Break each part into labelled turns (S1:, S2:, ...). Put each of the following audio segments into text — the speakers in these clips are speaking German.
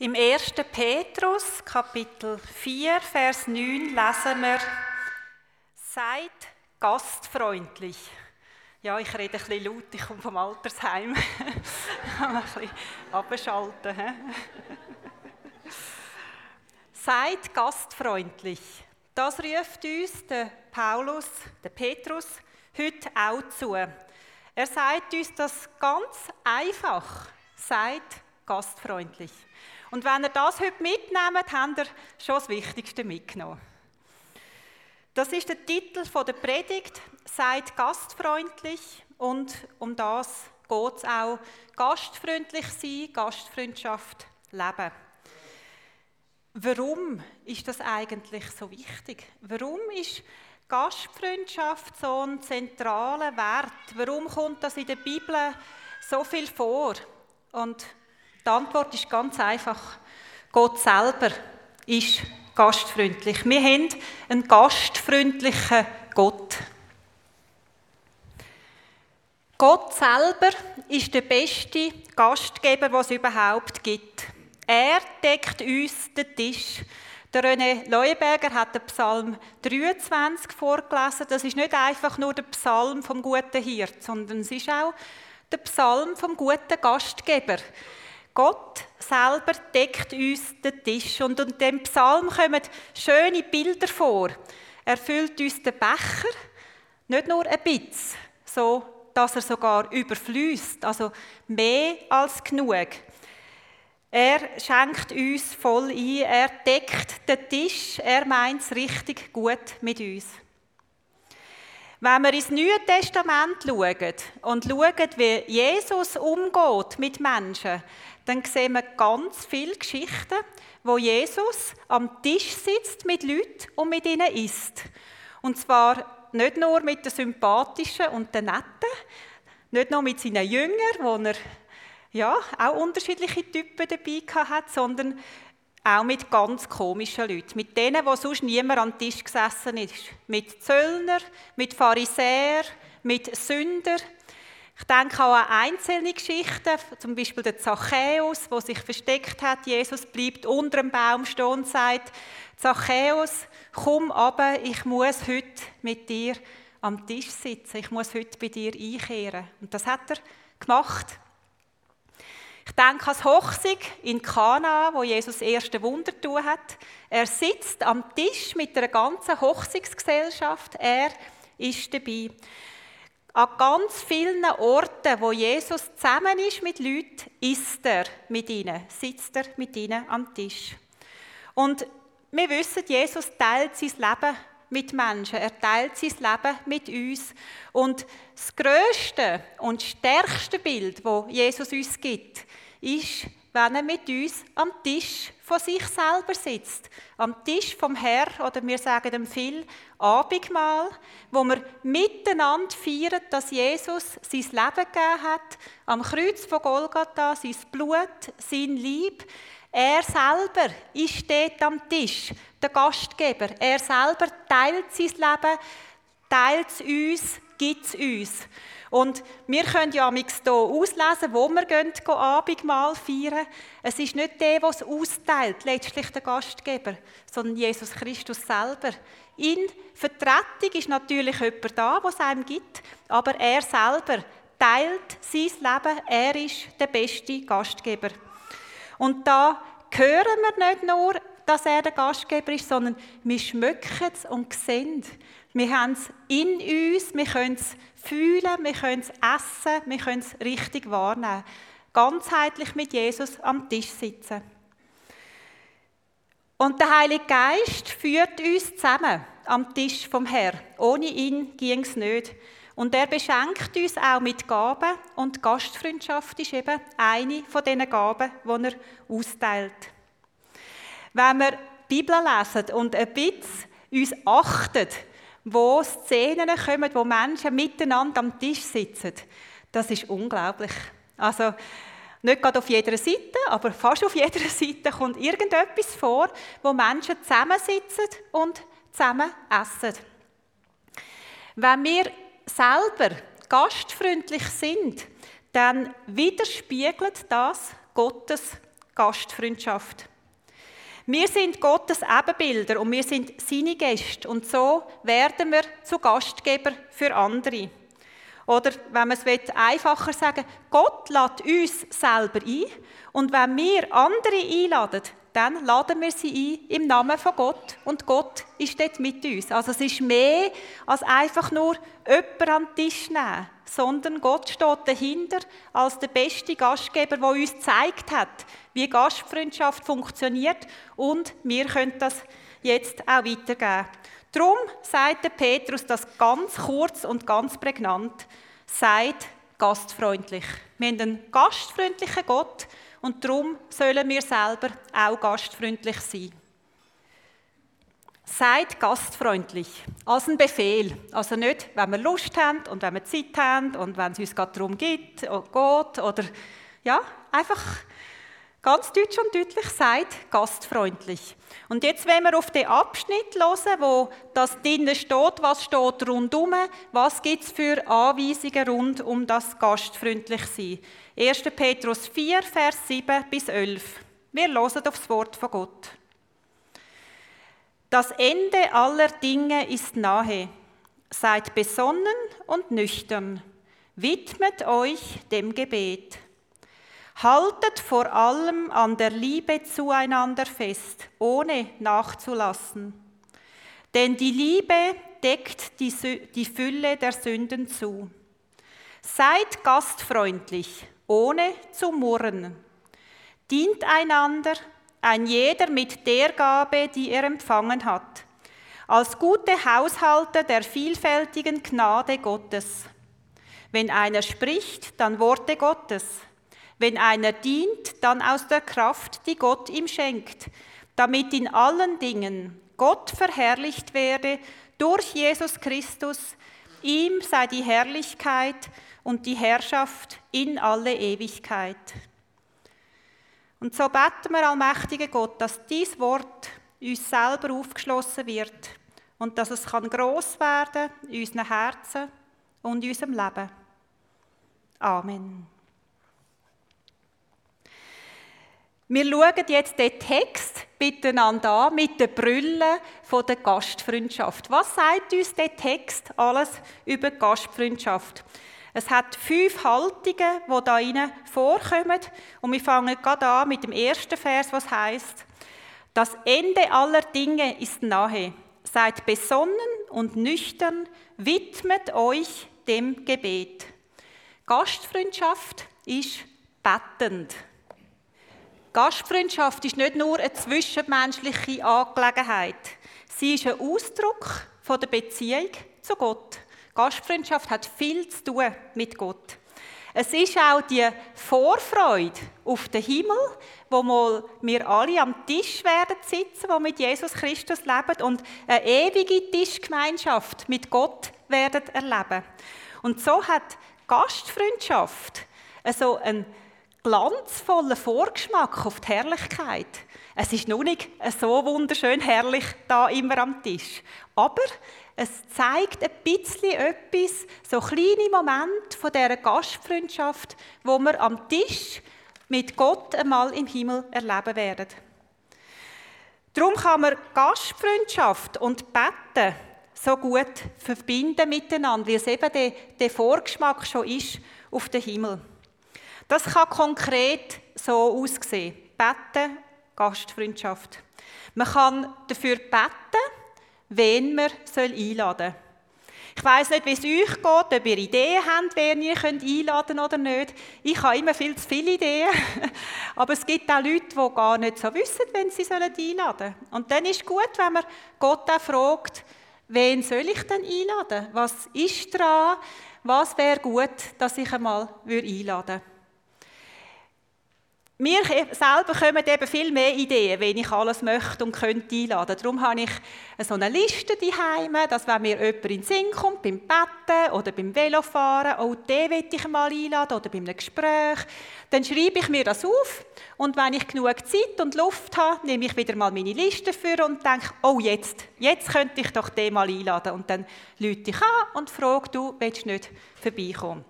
S1: Im 1. Petrus, Kapitel 4, Vers 9, lesen wir: Seid gastfreundlich. Ja, ich rede ein bisschen laut, ich komme vom Altersheim. ein bisschen abschalten. Seid gastfreundlich. Das ruft uns der Paulus, der Petrus, heute auch zu. Er sagt uns das ganz einfach. Seid gastfreundlich. Und wenn ihr das heute mitnehmt, habt ihr schon das Wichtigste mitgenommen. Das ist der Titel der Predigt. Seid gastfreundlich und um das geht es auch. Gastfreundlich sein, Gastfreundschaft leben. Warum ist das eigentlich so wichtig? Warum ist Gastfreundschaft so ein zentraler Wert? Warum kommt das in der Bibel so viel vor? Und die Antwort ist ganz einfach. Gott selber ist gastfreundlich. Wir haben einen gastfreundlichen Gott. Gott selber ist der beste Gastgeber, was es überhaupt gibt. Er deckt uns den Tisch. Der René Leuenberger hat den Psalm 23 vorgelesen. Das ist nicht einfach nur der Psalm vom guten Hirt, sondern es ist auch der Psalm vom guten Gastgeber. Gott selber deckt uns den Tisch. Und in dem Psalm kommen schöne Bilder vor. Er füllt uns den Becher, nicht nur ein bisschen, so dass er sogar überfließt, also mehr als genug. Er schenkt uns voll ein, er deckt den Tisch, er meint es richtig gut mit uns. Wenn wir ins Neue Testament schauen und schauen, wie Jesus umgeht mit Menschen, dann sehen wir ganz viele Geschichten, wo Jesus am Tisch sitzt mit Leuten und mit ihnen isst. Und zwar nicht nur mit den sympathischen und den netten, nicht nur mit seinen Jüngern, wo er ja, auch unterschiedliche Typen dabei hat, sondern auch mit ganz komischen Leuten. Mit denen, wo sonst niemand am Tisch gesessen ist. Mit Zöllner, mit Pharisäern, mit Sündern. Ich denke auch an einzelne Geschichten, zum Beispiel der Zachäus, der sich versteckt hat. Jesus bleibt unter dem Baum stehen und sagt, Zachäus, komm aber, ich muss heute mit dir am Tisch sitzen. Ich muss heute bei dir einkehren. Und das hat er gemacht. Ich denke an das Hochzeit in Kana, wo Jesus das erste Wunder tun hat. Er sitzt am Tisch mit der ganzen Hochzeitsgesellschaft. Er ist dabei. An ganz vielen Orten, wo Jesus zusammen ist mit Leuten, ist er mit ihnen, sitzt er mit ihnen am Tisch. Und wir wissen, Jesus teilt sein Leben mit Menschen, er teilt sein Leben mit uns. Und das größte und stärkste Bild, wo Jesus uns gibt, ist, wenn er mit uns am Tisch von sich selber sitzt. Am Tisch vom Herr, oder wir sagen dem viel Abendmahl, wo wir miteinander feiern, dass Jesus sein Leben gegeben hat, am Kreuz von Golgatha, sein Blut, sein Lieb. Er selber ist dort am Tisch, der Gastgeber. Er selber teilt sein Leben, teilt es uns, gibt es uns. Und wir können ja hier auslesen, wo wir gehen, gehen Abendmahl feiern. Es ist nicht der, der es austeilt, letztlich der Gastgeber, sondern Jesus Christus selber. In Vertretung ist natürlich jemand da, der es einem gibt, aber er selber teilt sein Leben. Er ist der beste Gastgeber. Und da hören wir nicht nur, dass er der Gastgeber ist, sondern wir schmecken es und sehen. Wir haben es in uns, wir können es fühlen, wir können es essen, wir können es richtig wahrnehmen. Ganzheitlich mit Jesus am Tisch sitzen. Und der Heilige Geist führt uns zusammen am Tisch vom Herrn. Ohne ihn ging es nicht. Und er beschenkt uns auch mit Gaben und Gastfreundschaft ist eben eine von diesen Gaben, die er austeilt. Wenn wir die Bibel lesen und ein bisschen uns achten, wo Szenen kommen, wo Menschen miteinander am Tisch sitzen. Das ist unglaublich. Also, nicht gerade auf jeder Seite, aber fast auf jeder Seite kommt irgendetwas vor, wo Menschen zusammensitzen und zusammen essen. Wenn wir selber gastfreundlich sind, dann widerspiegelt das Gottes Gastfreundschaft. Wir sind Gottes Ebenbilder und wir sind seine Gäste und so werden wir zu Gastgeber für andere. Oder wenn man es einfacher sagen Gott lädt uns selber ein und wenn wir andere einladen, dann laden wir sie ein im Namen von Gott und Gott ist dort mit uns. Also es ist mehr als einfach nur jemanden an den Tisch nehmen, sondern Gott steht dahinter als der beste Gastgeber, der uns gezeigt hat, wie Gastfreundschaft funktioniert und wir können das jetzt auch weitergeben. Darum sagt der Petrus das ganz kurz und ganz prägnant. Seid gastfreundlich. Wir haben einen gastfreundlichen Gott, und darum sollen wir selber auch gastfreundlich sein. Seid gastfreundlich, als ein Befehl. Also nicht, wenn wir Lust haben und wenn wir Zeit haben und wenn es uns gerade darum geht, oder geht oder ja, einfach ganz deutsch und deutlich seid gastfreundlich. Und jetzt, wenn wir auf den Abschnitt hören, wo das drinnen steht, was steht rundum, was gibt es für Anweisungen rund um das gastfreundlich sein. 1. Petrus 4, Vers 7 bis 11. Wir hören auf das Wort von Gott. Das Ende aller Dinge ist nahe. Seid besonnen und nüchtern. Widmet euch dem Gebet. Haltet vor allem an der Liebe zueinander fest, ohne nachzulassen. Denn die Liebe deckt die, die Fülle der Sünden zu. Seid gastfreundlich ohne zu murren. Dient einander, ein jeder mit der Gabe, die er empfangen hat, als gute Haushalter der vielfältigen Gnade Gottes. Wenn einer spricht, dann Worte Gottes. Wenn einer dient, dann aus der Kraft, die Gott ihm schenkt, damit in allen Dingen Gott verherrlicht werde durch Jesus Christus. Ihm sei die Herrlichkeit und die Herrschaft in alle Ewigkeit. Und so beten wir, allmächtiger Gott, dass dies Wort uns selber aufgeschlossen wird und dass es kann groß werden in unseren Herzen und in unserem Leben. Amen. Wir schauen jetzt den Text miteinander an, mit den Brüllen der Gastfreundschaft. Was sagt uns der Text alles über Gastfreundschaft? Es hat fünf Haltungen, die da rein vorkommen. Und wir fangen gerade an mit dem ersten Vers, was heißt: Das Ende aller Dinge ist nahe. Seid besonnen und nüchtern, widmet euch dem Gebet. Gastfreundschaft ist bettend. Gastfreundschaft ist nicht nur eine zwischenmenschliche Angelegenheit. Sie ist ein Ausdruck von der Beziehung zu Gott. Gastfreundschaft hat viel zu tun mit Gott. Es ist auch die Vorfreude auf den Himmel, wo wir alle am Tisch werden sitzen, wo mit Jesus Christus leben und eine ewige Tischgemeinschaft mit Gott werden erleben. Und so hat Gastfreundschaft also einen glanzvollen Vorgeschmack auf die Herrlichkeit. Es ist noch nicht so wunderschön herrlich da immer am Tisch, aber es zeigt ein bisschen etwas, so kleine Momente von dieser Gastfreundschaft, wo wir am Tisch mit Gott einmal im Himmel erleben werden. Darum kann man Gastfreundschaft und Betten so gut verbinden miteinander, weil es eben der, Vorgeschmack schon ist auf den Himmel. Das kann konkret so aussehen. Betten, Gastfreundschaft. Man kann dafür beten, wen man einladen soll. Ich weiß nicht, wie es euch geht, ob ihr Ideen habt, wen ihr einladen könnt oder nicht. Ich habe immer viel zu viele Ideen. Aber es gibt auch Leute, die gar nicht so wissen, wen sie einladen sollen. Und dann ist es gut, wenn man Gott auch fragt, wen soll ich denn einladen? Was ist dran? Was wäre gut, dass ich einmal einladen würde? Wir selber kommen eben viel mehr Ideen, wenn ich alles möchte und könnte einladen. Darum habe ich so eine Liste daheim, dass wenn mir jemand in den Sinn kommt, beim Betten oder beim Velofahren, oh, den will ich mal einladen oder bei einem Gespräch, dann schreibe ich mir das auf und wenn ich genug Zeit und Luft habe, nehme ich wieder mal meine Liste für und denke, oh, jetzt, jetzt könnte ich doch den mal einladen. Und dann lüte ich an und frage, du willst nicht vorbeikommen.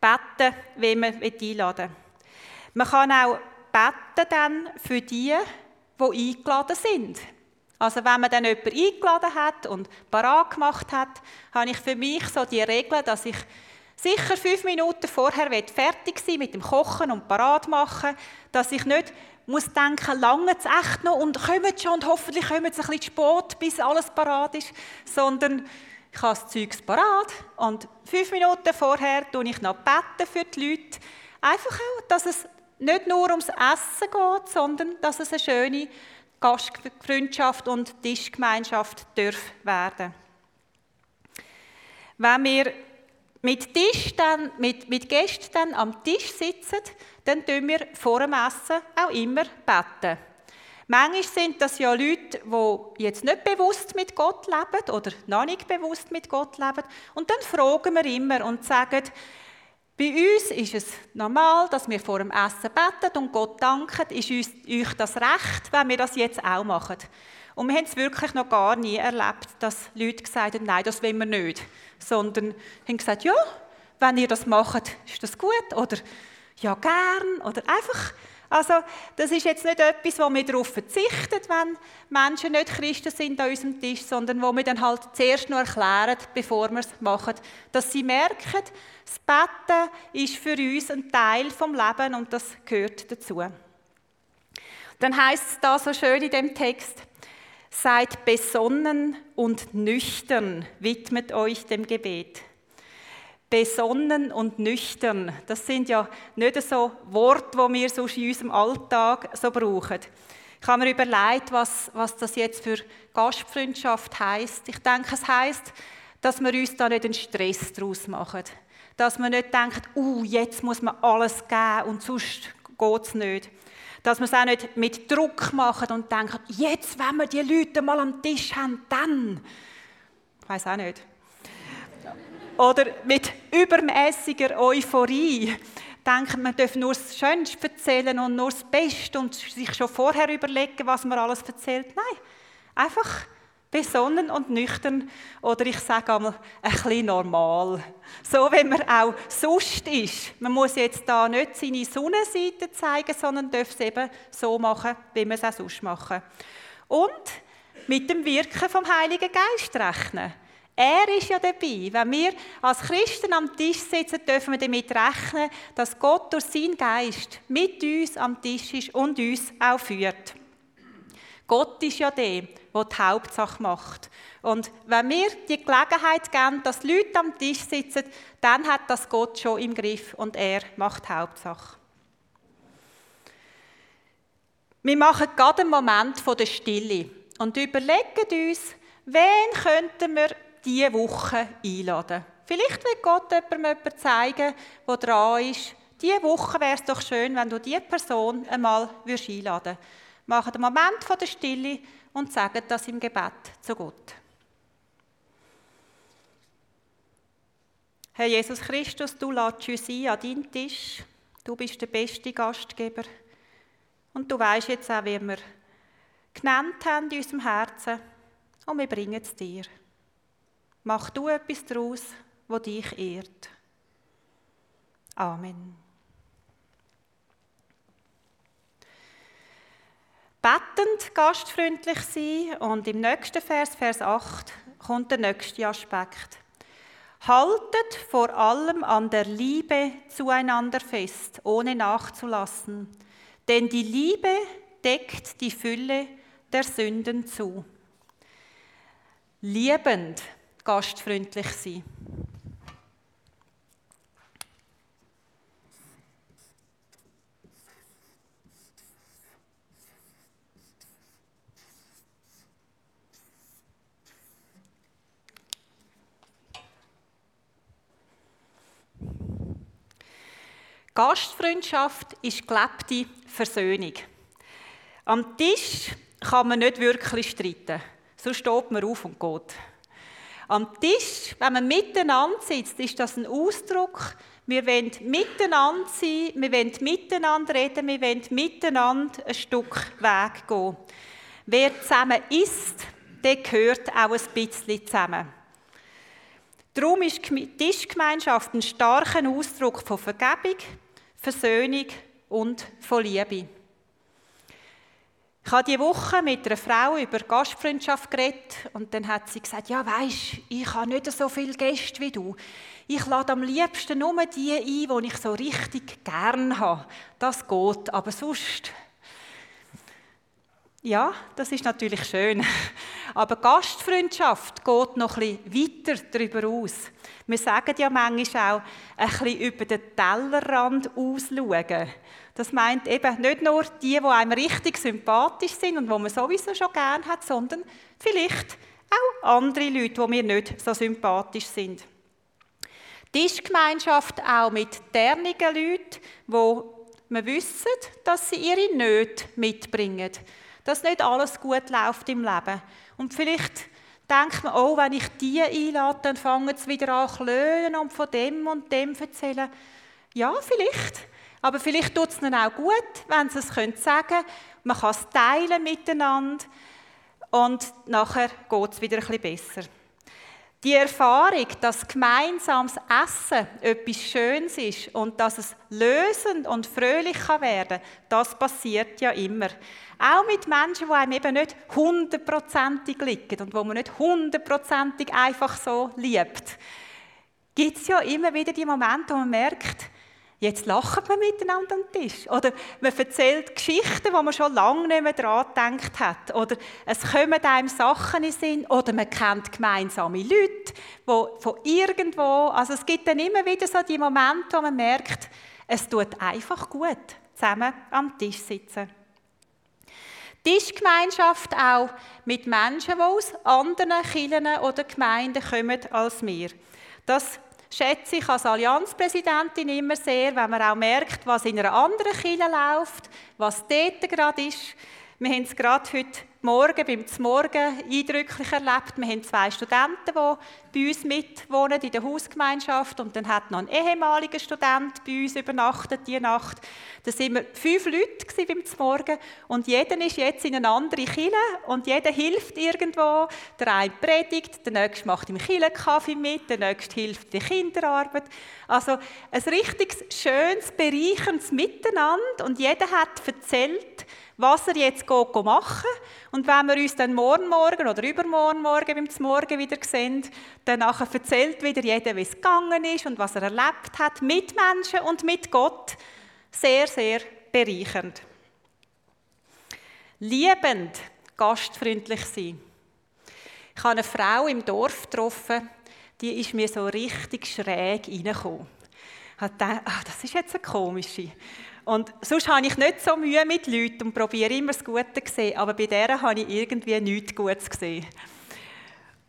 S1: Beten, wenn man einladen will. Man kann auch beten dann für die, die eingeladen sind. Also wenn man dann jemanden eingeladen hat und parat gemacht hat, habe ich für mich so die Regel, dass ich sicher fünf Minuten vorher fertig sein mit dem Kochen und parat machen, dass ich nicht muss denken, lange es echt noch und kommen schon und hoffentlich kommen es ein bisschen spät, bis alles parat ist, sondern ich habe das Zeug parat und fünf Minuten vorher tue ich noch beten für die Leute. Einfach auch, dass es nicht nur ums Essen geht, sondern dass es eine schöne Gastfreundschaft und Tischgemeinschaft darf werden. Wenn wir mit, Tisch dann, mit, mit Gästen dann am Tisch sitzen, dann tun wir vor dem Essen auch immer beten. Manchmal sind das ja Leute, die jetzt nicht bewusst mit Gott leben oder noch nicht bewusst mit Gott leben. Und dann fragen wir immer und sagen, bei uns ist es normal, dass wir vor dem Essen beten und Gott danken. Ist uns, euch das recht, wenn wir das jetzt auch machen? Und wir haben es wirklich noch gar nie erlebt, dass Leute gesagt haben, nein, das wollen wir nicht. Sondern haben gesagt, ja, wenn ihr das macht, ist das gut. Oder ja, gern. Oder einfach also das ist jetzt nicht etwas, wo wir darauf verzichten, wenn Menschen nicht Christen sind an unserem Tisch, sondern wo wir dann halt zuerst noch erklären, bevor wir es machen, dass sie merken, das Betten ist für uns ein Teil vom Leben und das gehört dazu. Dann heißt es da so schön in dem Text, seid besonnen und nüchtern, widmet euch dem Gebet besonnen und nüchtern. Das sind ja nicht so Worte, die wir sonst in unserem Alltag so brauchen. Ich habe mir überlegt, was, was das jetzt für Gastfreundschaft heißt. Ich denke, es heißt, dass wir uns da nicht einen Stress daraus machen. Dass man nicht denkt, uh, jetzt muss man alles geben und sonst geht es nicht. Dass wir es auch nicht mit Druck machen und denken, jetzt, wenn wir die Leute mal am Tisch haben, dann. Ich weiß auch nicht. Oder mit übermäßiger Euphorie denken, man darf nur das Schönste erzählen und nur das Beste und sich schon vorher überlegen, was man alles erzählt. Nein, einfach besonnen und nüchtern oder ich sage einmal ein bisschen normal. So, wie man auch sonst ist. Man muss jetzt da nicht seine Sonnenseite zeigen, sondern darf es eben so machen, wie man es auch sonst machen. Und mit dem Wirken vom Heiligen Geist rechnen. Er ist ja dabei. Wenn wir als Christen am Tisch sitzen, dürfen wir damit rechnen, dass Gott durch seinen Geist mit uns am Tisch ist und uns auch führt. Gott ist ja der, der die Hauptsache macht. Und wenn wir die Gelegenheit geben, dass Leute am Tisch sitzen, dann hat das Gott schon im Griff und er macht die Hauptsache. Wir machen gerade einen Moment der Stille und überlegen uns, wen könnten wir diese Woche einladen. Vielleicht will Gott jemandem jemanden zeigen, der dran ist. Diese Woche wäre es doch schön, wenn du diese Person einmal einladen würdest. Machen einen Moment der Stille und sagen das im Gebet zu Gott. Herr Jesus Christus, du lädst uns ein an deinen Tisch. Du bist der beste Gastgeber. Und du weißt jetzt auch, wie wir genannt haben in unserem Herzen. Und wir bringen es dir. Mach du etwas daraus, wo dich ehrt. Amen. Bettend gastfreundlich sein und im nächsten Vers, Vers 8, kommt der nächste Aspekt. Haltet vor allem an der Liebe zueinander fest, ohne nachzulassen, denn die Liebe deckt die Fülle der Sünden zu. Liebend gastfreundlich sein. Gastfreundschaft ist gelebte Versöhnung. Am Tisch kann man nicht wirklich streiten, so steht man auf und geht. Am Tisch, wenn man miteinander sitzt, ist das ein Ausdruck, wir wollen miteinander sein, wir wollen miteinander reden, wir wollen miteinander ein Stück Weg gehen. Wer zusammen isst, der gehört auch ein bisschen zusammen. Darum ist Tischgemeinschaft ein starker Ausdruck von Vergebung, Versöhnung und von Liebe. Ich habe diese Woche mit einer Frau über Gastfreundschaft geredet und dann hat sie gesagt, ja weisst, ich habe nicht so viele Gäste wie du. Ich lade am liebsten nur die ein, die ich so richtig gern habe. Das geht, aber sonst... Ja, das ist natürlich schön. Aber Gastfreundschaft geht noch bisschen weiter darüber aus. Wir sagen ja manchmal auch, ein bisschen über den Tellerrand ausschauen. Das meint eben nicht nur die, die einem richtig sympathisch sind und wo man sowieso schon gern hat, sondern vielleicht auch andere Leute, die mir nicht so sympathisch sind. Tischgemeinschaft auch mit dernigen Leuten, wo man wissen, dass sie ihre Nöte mitbringen. Dass nicht alles gut läuft im Leben. Und vielleicht denkt man, oh, wenn ich die einlade, dann fangen sie wieder an zu und von dem und dem erzählen. Ja, vielleicht. Aber vielleicht tut es ihnen auch gut, wenn sie es sagen können. Man kann es teilen miteinander und nachher geht es wieder ein bisschen besser. Die Erfahrung, dass gemeinsames Essen etwas Schönes ist und dass es lösend und fröhlich kann werden das passiert ja immer. Auch mit Menschen, die einem eben nicht hundertprozentig liegen und wo man nicht hundertprozentig einfach so liebt, gibt es ja immer wieder die Momente, wo man merkt, Jetzt lachen wir miteinander am Tisch. Oder man erzählt Geschichten, die man schon lange nicht mehr daran gedacht hat. Oder es kommen einem Sachen in den Sinn. Oder man kennt gemeinsame Leute, die von irgendwo... Also es gibt dann immer wieder so die Momente, wo man merkt, es tut einfach gut, zusammen am Tisch sitzen. Tischgemeinschaft auch mit Menschen, die aus anderen Kirchen oder Gemeinden kommen als wir. Das schätze ich als Allianzpräsidentin immer sehr, wenn man auch merkt, was in einer anderen Kirche läuft, was dort gerade ist. Wir haben es gerade heute Morgen beim Morgen eindrücklich erlebt. Wir haben zwei Studenten, die bei uns mitwohnen in der Hausgemeinschaft und dann hat noch ein ehemaliger Student bei uns übernachtet diese Nacht. Da sind wir fünf Leute beim Morgen und jeder ist jetzt in eine andere Kille und jeder hilft irgendwo. Der eine predigt, der nächste macht im Kaffee mit, der nächste hilft in der Kinderarbeit. Also ein richtig schönes, bereicherndes Miteinander und jeder hat erzählt, was er jetzt machen Und wenn wir uns dann morgen Morgen oder übermorgen Morgen beim Morgen wieder sehen, dann erzählt wieder jeder, wie es gegangen ist und was er erlebt hat mit Menschen und mit Gott. Sehr, sehr bereichernd. Liebend, gastfreundlich sein. Ich habe eine Frau im Dorf getroffen, die ist mir so richtig schräg reingekommen. Ich dachte, ah, das ist jetzt eine komische. Und sonst habe ich nicht so Mühe mit Leuten und probiere immer das Gute zu sehen, aber bei der habe ich irgendwie nichts Gutes gesehen.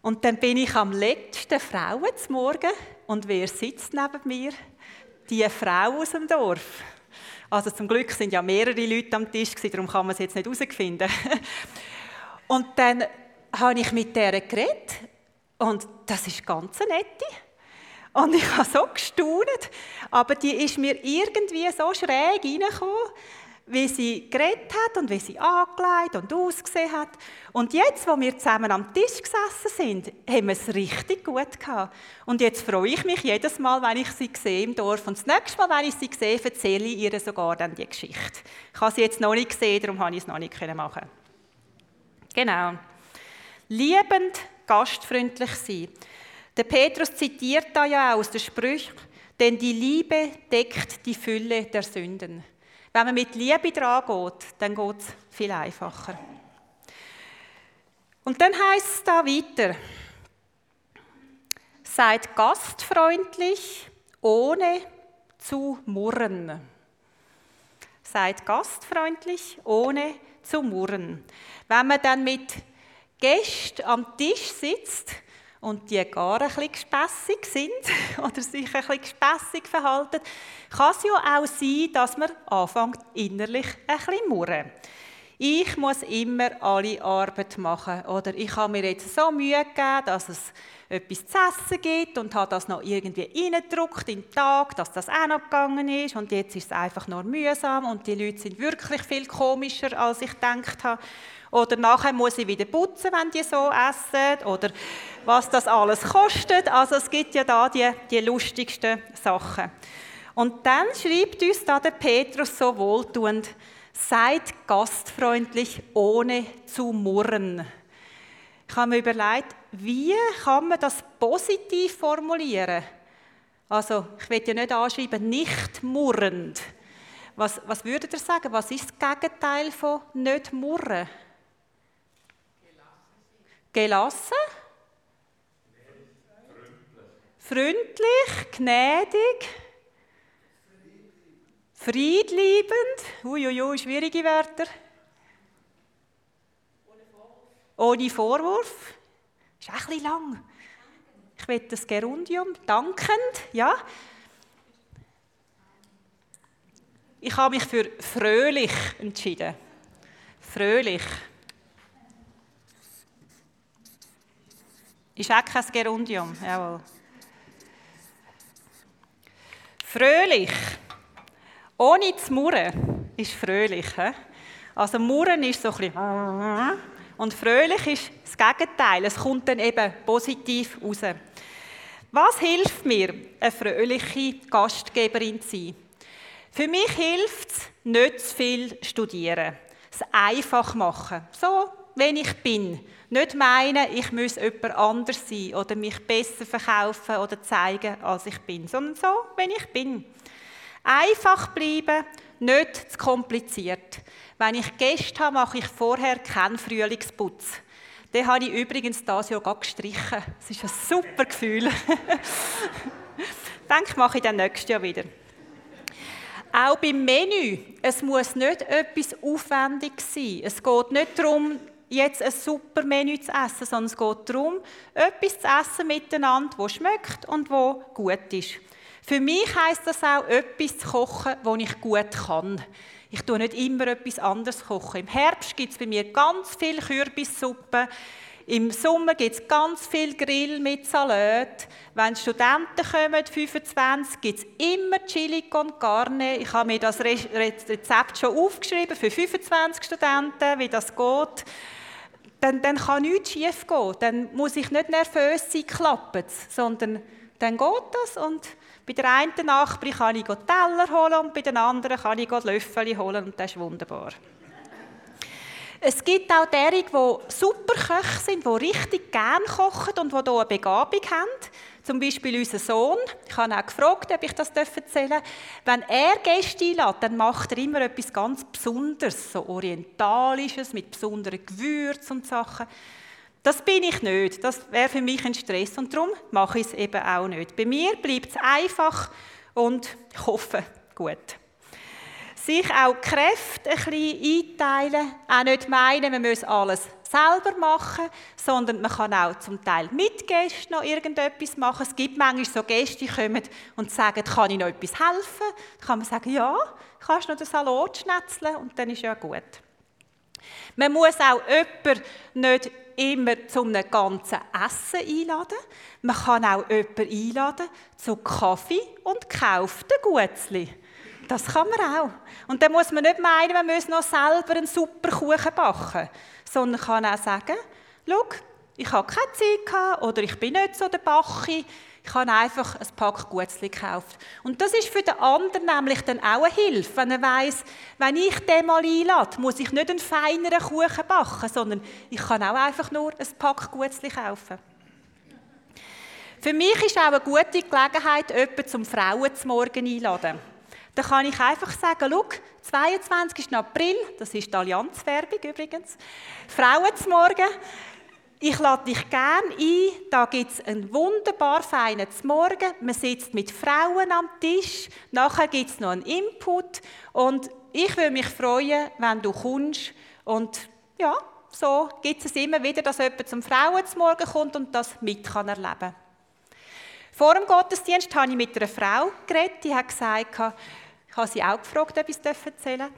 S1: Und dann bin ich am letzten Frauen zum Morgen und wer sitzt neben mir? Die Frau aus dem Dorf. Also zum Glück sind ja mehrere Leute am Tisch darum kann man es jetzt nicht herausfinden. und dann habe ich mit der geredet und das ist ganz nette. Und ich habe so gestaunt, aber die ist mir irgendwie so schräg reingekommen, wie sie geredet hat und wie sie angelegt und ausgesehen hat. Und jetzt, wo wir zusammen am Tisch gesessen sind, haben wir es richtig gut gehabt. Und jetzt freue ich mich jedes Mal, wenn ich sie sehe im Dorf. Und das nächste Mal, wenn ich sie sehe, erzähle ich ihr sogar dann die Geschichte. Ich habe sie jetzt noch nicht gesehen, darum habe ich es noch nicht machen Genau. Liebend, gastfreundlich sein. Der Petrus zitiert da ja aus den Sprüchen, denn die Liebe deckt die Fülle der Sünden. Wenn man mit Liebe dran geht, dann geht es viel einfacher. Und dann heißt es da weiter, seid gastfreundlich, ohne zu murren. Seid gastfreundlich, ohne zu murren. Wenn man dann mit Gästen am Tisch sitzt, und die gar ein bisschen gespässig sind oder sich ein bisschen gespässig verhalten, kann es ja auch sein, dass man anfängt innerlich ein bisschen murren. Ich muss immer alle Arbeit machen oder ich habe mir jetzt so Mühe gegeben, dass es etwas zu essen gibt und habe das noch irgendwie reingedruckt in den Tag, dass das auch noch gegangen ist und jetzt ist es einfach nur mühsam und die Leute sind wirklich viel komischer, als ich gedacht habe. Oder nachher muss ich wieder putzen, wenn die so essen. Oder was das alles kostet. Also es gibt ja da die, die lustigsten Sachen. Und dann schreibt uns da der Petrus so wohltuend, Seid gastfreundlich, ohne zu murren. Ich habe mir überlegt, wie kann man das positiv formulieren? Also, ich will ja nicht anschreiben, nicht murrend. Was, was würdet ihr sagen? Was ist das Gegenteil von nicht murren? Gelassen? Freundlich, gnädig, friedliebend, uiuiui, schwierige Wörter. Ohne Vorwurf. Ist auch ein lang. Ich will das Gerundium. Dankend, ja. Ich habe mich für fröhlich entschieden. Fröhlich. Ist auch kein Gerundium, jawohl. Fröhlich. Ohne zu murren ist fröhlich. He? Also murren ist so ein bisschen und fröhlich ist das Gegenteil. Es kommt dann eben positiv raus. Was hilft mir, eine fröhliche Gastgeberin zu sein? Für mich hilft es, nicht zu viel studieren. Es einfach machen. So, wenn ich bin. Nicht meinen, ich muss jemand anders sein oder mich besser verkaufen oder zeigen, als ich bin, sondern so, wenn ich bin. Einfach bleiben, nicht zu kompliziert. Wenn ich Gäste habe, mache ich vorher keinen Frühlingsputz. Den habe ich übrigens dieses Jahr gerade gestrichen. Das ist ein super Gefühl. ich denke, mache ich dann nächstes Jahr wieder. Auch beim Menü, es muss nicht etwas aufwendig sein. Es geht nicht darum, jetzt ein super Menü zu essen, sondern es geht darum, etwas zu essen miteinander, das schmeckt und wo gut ist. Für mich heißt das auch, etwas zu kochen, das ich gut kann. Ich tue nicht immer etwas anderes kochen. Im Herbst gibt es bei mir ganz viel Kürbissuppe. Im Sommer gibt es ganz viel Grill mit Salat. Wenn Studenten kommen, 25, gibt es immer Chili con Carne. Ich habe mir das Rezept schon aufgeschrieben für 25 Studenten, wie das geht. Dann, dann kann nichts schief gehen. Dann muss ich nicht nervös sein, klappt es, sondern dann geht das und bei der einen Nachbarin kann ich Teller holen und bei den anderen kann ich Löffel holen und das ist wunderbar. Es gibt auch derige, die super Köche sind, die richtig gerne kochen und die hier eine Begabung haben. Zum Beispiel unser Sohn. Ich habe auch gefragt, ob ich das erzählen darf. Wenn er Gäste einlädt, dann macht er immer etwas ganz Besonderes, so Orientalisches, mit besonderen Gewürzen und Sachen. Das bin ich nicht. Das wäre für mich ein Stress und darum mache ich es eben auch nicht. Bei mir bleibt es einfach und ich hoffe, gut. Sich auch Kräfte ein bisschen einteilen, auch nicht meinen, man muss alles selber machen, sondern man kann auch zum Teil mit Gästen noch irgendetwas machen. Es gibt manchmal so Gäste, die kommen und sagen, kann ich noch etwas helfen? Dann kann man sagen, ja, kannst du noch den Salat schnetzeln und dann ist ja gut. Man muss auch jemanden nicht immer zu einem ganzen Essen einladen. Man kann auch jemanden einladen zu Kaffee und kauft ein Gutzli. Das kann man auch. Und dann muss man nicht meinen, man muss noch selber einen super Kuchen backen, sondern kann auch sagen, schau, ich habe keine Zeit gehabt oder ich bin nicht so der Bachi, ich habe einfach ein Pack Gutzli gekauft. Und das ist für den anderen nämlich dann auch eine Hilfe, wenn er weiss, wenn ich den mal einlade, muss ich nicht einen feineren Kuchen backen, sondern ich kann auch einfach nur ein Pack Gutzli kaufen. Für mich ist auch eine gute Gelegenheit, jemanden zum Frauen zum Morgen einladen. Da kann ich einfach sagen, schau, 22. April, das ist die Allianzwerbung übrigens, Frauen zum Morgen, ich lade dich gerne ein. Da gibt es einen wunderbar feinen Morgen. Man sitzt mit Frauen am Tisch. Nachher gibt es noch einen Input. Und ich würde mich freuen, wenn du kommst. Und ja, so gibt es immer wieder, dass jemand zum Frauenmorgen kommt und das mit kann erleben kann. Vor dem Gottesdienst habe ich mit einer Frau geredet, die hat gesagt, ich habe sie auch gefragt, ob ich es erzählen darf.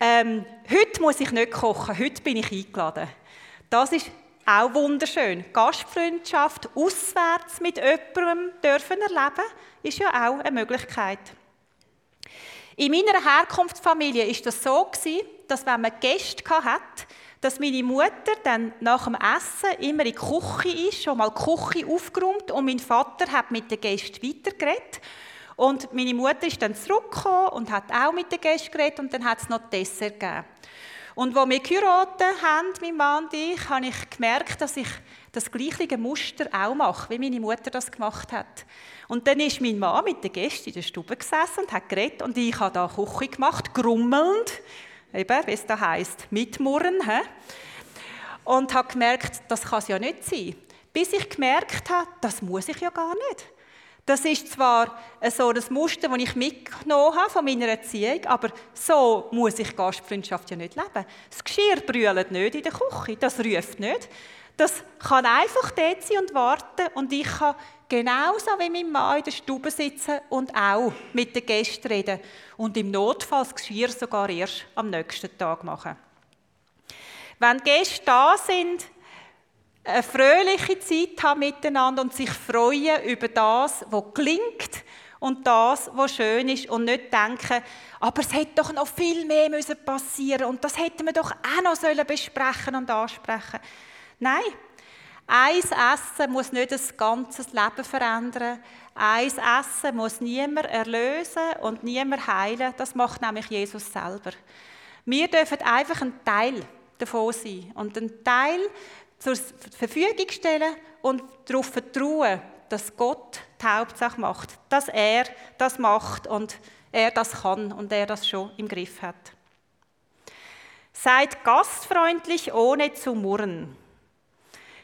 S1: Ähm, heute muss ich nicht kochen, heute bin ich eingeladen. Das ist auch wunderschön. Gastfreundschaft auswärts mit jemandem dürfen erleben, ist ja auch eine Möglichkeit. In meiner Herkunftsfamilie ist das so dass wenn man Gäste hat, dass meine Mutter dann nach dem Essen immer in die Küche ist, schon mal die Küche aufgeräumt und mein Vater hat mit den Gästen weitergeredet. Und meine Mutter ist dann zurückgekommen und hat auch mit den Gästen geredet und dann hat es noch Dessert gegeben. Und wo wir geheiratet haben, mein Mann und ich, habe ich gemerkt, dass ich das gleiche Muster auch mache, wie meine Mutter das gemacht hat. Und dann ist mein Mann mit den Gästen in der Stube gesessen und hat geredet und ich habe da Küche gemacht, grummelnd, eben, wie es da heisst, mitmurren. He? Und habe gemerkt, das kann es ja nicht sein. Bis ich gemerkt habe, das muss ich ja gar nicht. Das ist zwar so das Muster, das ich mitgenommen habe von meiner Erziehung, aber so muss ich Gastfreundschaft ja nicht leben. Das Geschirr brüllt nicht in der Küche, das ruft nicht. Das kann einfach dort sein und warten und ich kann genauso wie mein Mann in der Stube sitzen und auch mit den Gästen reden und im Notfall das Geschirr sogar erst am nächsten Tag machen. Wenn Gäste da sind, eine fröhliche Zeit haben miteinander und sich freuen über das, was klingt und das, was schön ist und nicht denken, aber es hätte doch noch viel mehr müssen passieren und das hätten wir doch auch noch besprechen und ansprechen. Nein, ein Essen muss nicht das ganze Leben verändern. Ein Essen muss niemand erlösen und niemand heilen. Das macht nämlich Jesus selber. Wir dürfen einfach ein Teil davon sein und einen Teil zur Verfügung stellen und darauf vertrauen, dass Gott die Hauptsache macht, dass er das macht und er das kann und er das schon im Griff hat. Seid gastfreundlich, ohne zu murren.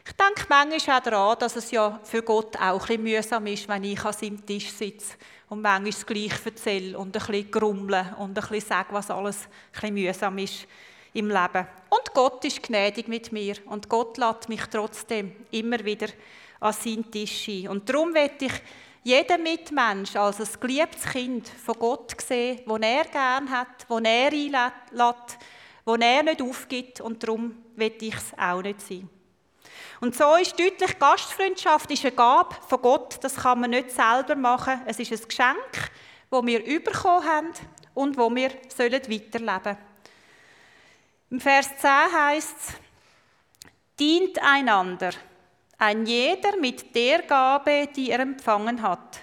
S1: Ich denke manchmal auch daran, dass es ja für Gott auch ein bisschen mühsam ist, wenn ich an seinem Tisch sitze und manchmal das Gleiche erzähle und ein bisschen grummle und ein bisschen sage, was alles ein bisschen mühsam ist im Leben. Und Gott ist gnädig mit mir und Gott lädt mich trotzdem immer wieder an seinen Tisch ein. Und darum möchte ich jeden Mitmensch als ein geliebtes Kind von Gott sehen, das er gern hat, das er einlädt, das er nicht aufgibt und darum will ich es auch nicht sein. Und so ist deutlich, Gastfreundschaft ist eine Gabe von Gott, das kann man nicht selber machen. Es ist ein Geschenk, das wir bekommen haben und das wir weiterleben sollen. Im Vers 10 heißt es, dient einander, ein jeder mit der Gabe, die er empfangen hat,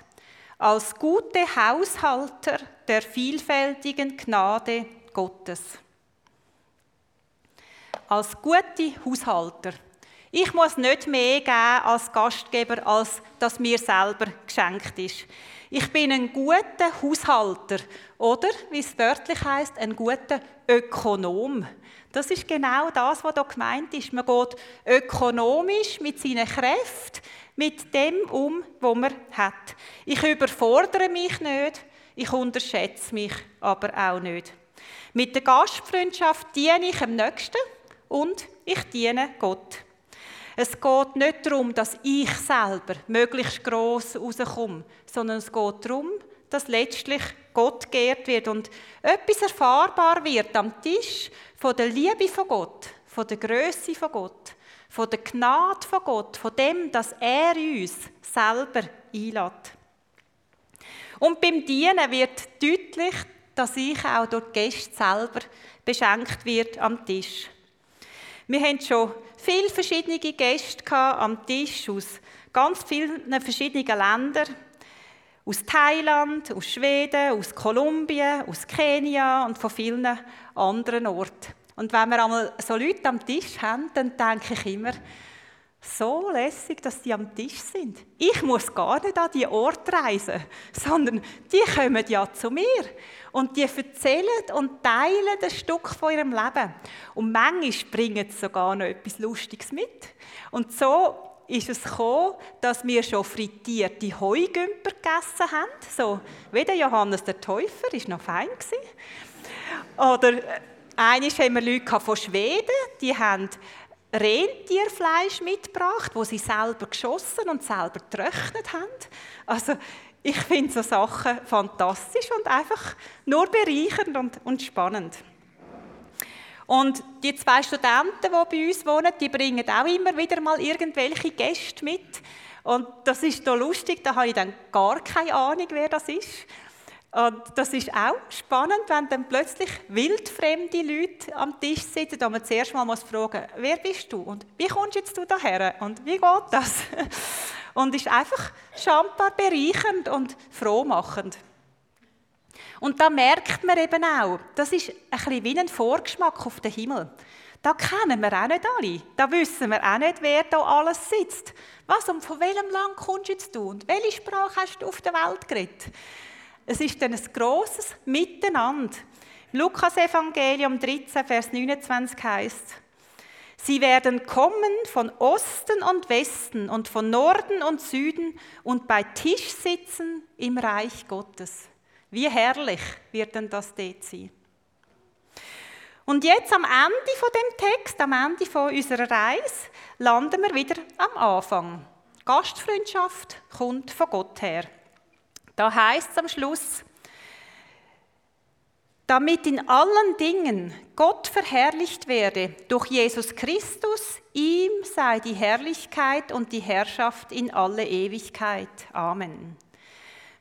S1: als gute Haushalter der vielfältigen Gnade Gottes. Als gute Haushalter. Ich muss nicht mehr geben als Gastgeber, als das mir selber geschenkt ist. Ich bin ein guter Haushalter oder, wie es wörtlich heißt, ein guter Ökonom. Das ist genau das, was hier gemeint ist. Man geht ökonomisch mit seinen Kräften, mit dem um, was man hat. Ich überfordere mich nicht, ich unterschätze mich aber auch nicht. Mit der Gastfreundschaft diene ich dem Nächsten und ich diene Gott. Es geht nicht darum, dass ich selber möglichst gross rauskomme, sondern es geht darum, dass letztlich Gott geehrt wird und etwas erfahrbar wird am Tisch von der Liebe von Gott, von der Größe von Gott, von der Gnade von Gott, von dem, dass er uns selber einlädt. Und beim Dienen wird deutlich, dass ich auch durch die Gäste selber beschenkt wird am Tisch. Wir haben schon viele verschiedene Gäste am Tisch aus ganz vielen verschiedenen Ländern. Aus Thailand, aus Schweden, aus Kolumbien, aus Kenia und von vielen anderen Orten. Und wenn wir einmal so Leute am Tisch haben, dann denke ich immer, so lässig, dass die am Tisch sind. Ich muss gar nicht an die Ort reisen, sondern die kommen ja zu mir. Und die erzählen und teilen ein Stück von ihrem Leben. Und manchmal bringen sie sogar noch etwas Lustiges mit. Und so ist es gekommen, dass wir schon frittierte Heugümper gegessen haben. So wie der Johannes der Täufer, ist noch fein gewesen. Oder äh, haben wir Leute von Schweden, die haben Rentierfleisch mitgebracht, wo sie selber geschossen und selber getrocknet haben. Also ich finde so Sachen fantastisch und einfach nur bereichernd und, und spannend. Und die zwei Studenten, die bei uns wohnen, die bringen auch immer wieder mal irgendwelche Gäste mit. Und das ist so lustig, da habe ich dann gar keine Ahnung, wer das ist. Und das ist auch spannend, wenn dann plötzlich wildfremde Leute am Tisch sitzen, und man zuerst mal muss fragen, wer bist du und wie kommst jetzt du daher und wie geht das? Und ist einfach schambar bereichernd und frohmachend. Und da merkt man eben auch, das ist ein bisschen wie ein Vorgeschmack auf den Himmel. Da kennen wir auch nicht alle. Da wissen wir auch nicht, wer da alles sitzt. Was und von welchem Land kommst du jetzt? Und welche Sprache hast du auf der Welt geredet? Es ist dann ein grosses Miteinander. Lukas-Evangelium 13, Vers 29 heißt Sie werden kommen von Osten und Westen und von Norden und Süden und bei Tisch sitzen im Reich Gottes. Wie herrlich wird denn das dort sein? Und jetzt am Ende von dem Text, am Ende von unserer Reise, landen wir wieder am Anfang. Gastfreundschaft kommt von Gott her. Da heißt es am Schluss, damit in allen Dingen Gott verherrlicht werde durch Jesus Christus, ihm sei die Herrlichkeit und die Herrschaft in alle Ewigkeit. Amen.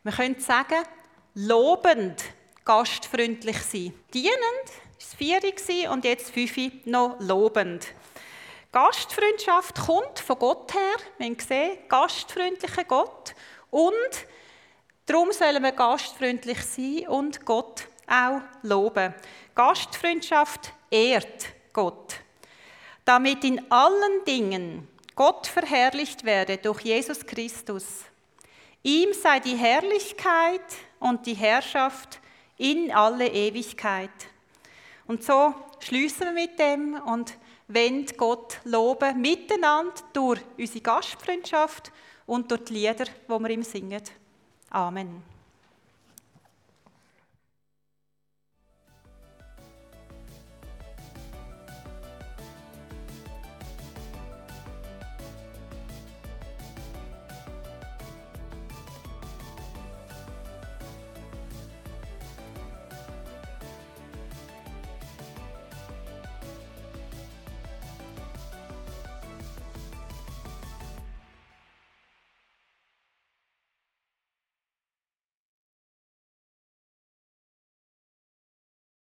S1: Man könnte sagen, lobend gastfreundlich sein. Dienend es vier und jetzt fünf noch lobend. Gastfreundschaft kommt von Gott her. Wir haben gesehen, gastfreundlicher Gott. Und darum sollen wir gastfreundlich sein und Gott auch loben. Gastfreundschaft ehrt Gott. Damit in allen Dingen Gott verherrlicht werde durch Jesus Christus. Ihm sei die Herrlichkeit und die Herrschaft in alle Ewigkeit. Und so schließen wir mit dem und wollen Gott loben, miteinander durch unsere Gastfreundschaft und durch die Lieder, die wir ihm singen. Amen.